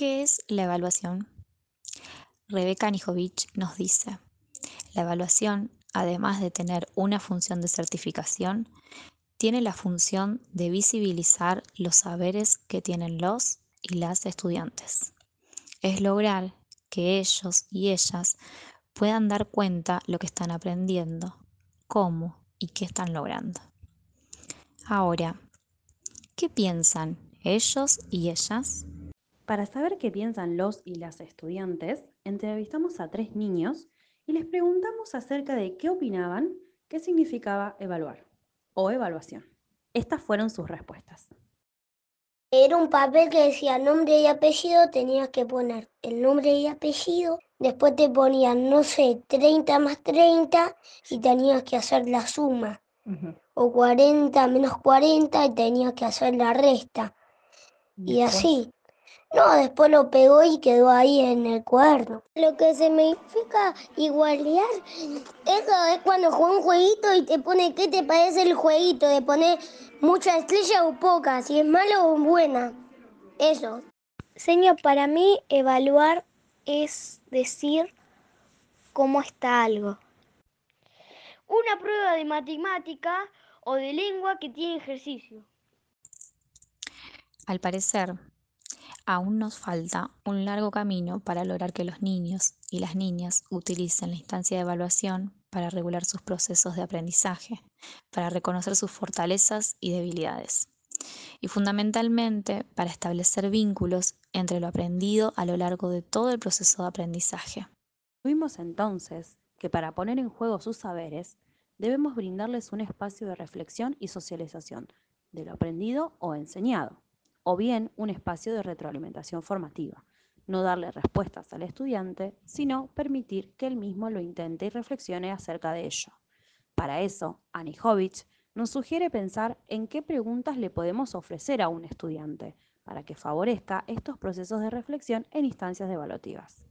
¿Qué es la evaluación? Rebeca Anijovic nos dice, la evaluación, además de tener una función de certificación, tiene la función de visibilizar los saberes que tienen los y las estudiantes. Es lograr que ellos y ellas puedan dar cuenta lo que están aprendiendo, cómo y qué están logrando. Ahora, ¿qué piensan ellos y ellas? Para saber qué piensan los y las estudiantes, entrevistamos a tres niños y les preguntamos acerca de qué opinaban qué significaba evaluar o evaluación. Estas fueron sus respuestas. Era un papel que decía nombre y apellido, tenías que poner el nombre y apellido, después te ponían, no sé, 30 más 30 y tenías que hacer la suma, o 40 menos 40 y tenías que hacer la resta, y así. No, después lo pegó y quedó ahí en el cuaderno. Lo que significa igualdad, eso es cuando juega un jueguito y te pone qué te parece el jueguito, de poner muchas estrellas o pocas, si es malo o buena. Eso. Señor, para mí evaluar es decir cómo está algo. Una prueba de matemática o de lengua que tiene ejercicio. Al parecer, aún nos falta un largo camino para lograr que los niños y las niñas utilicen la instancia de evaluación para regular sus procesos de aprendizaje, para reconocer sus fortalezas y debilidades, y fundamentalmente para establecer vínculos entre lo aprendido a lo largo de todo el proceso de aprendizaje. Vimos entonces que para poner en juego sus saberes, debemos brindarles un espacio de reflexión y socialización de lo aprendido o enseñado o bien un espacio de retroalimentación formativa. No darle respuestas al estudiante, sino permitir que él mismo lo intente y reflexione acerca de ello. Para eso, Anijovic nos sugiere pensar en qué preguntas le podemos ofrecer a un estudiante para que favorezca estos procesos de reflexión en instancias evaluativas.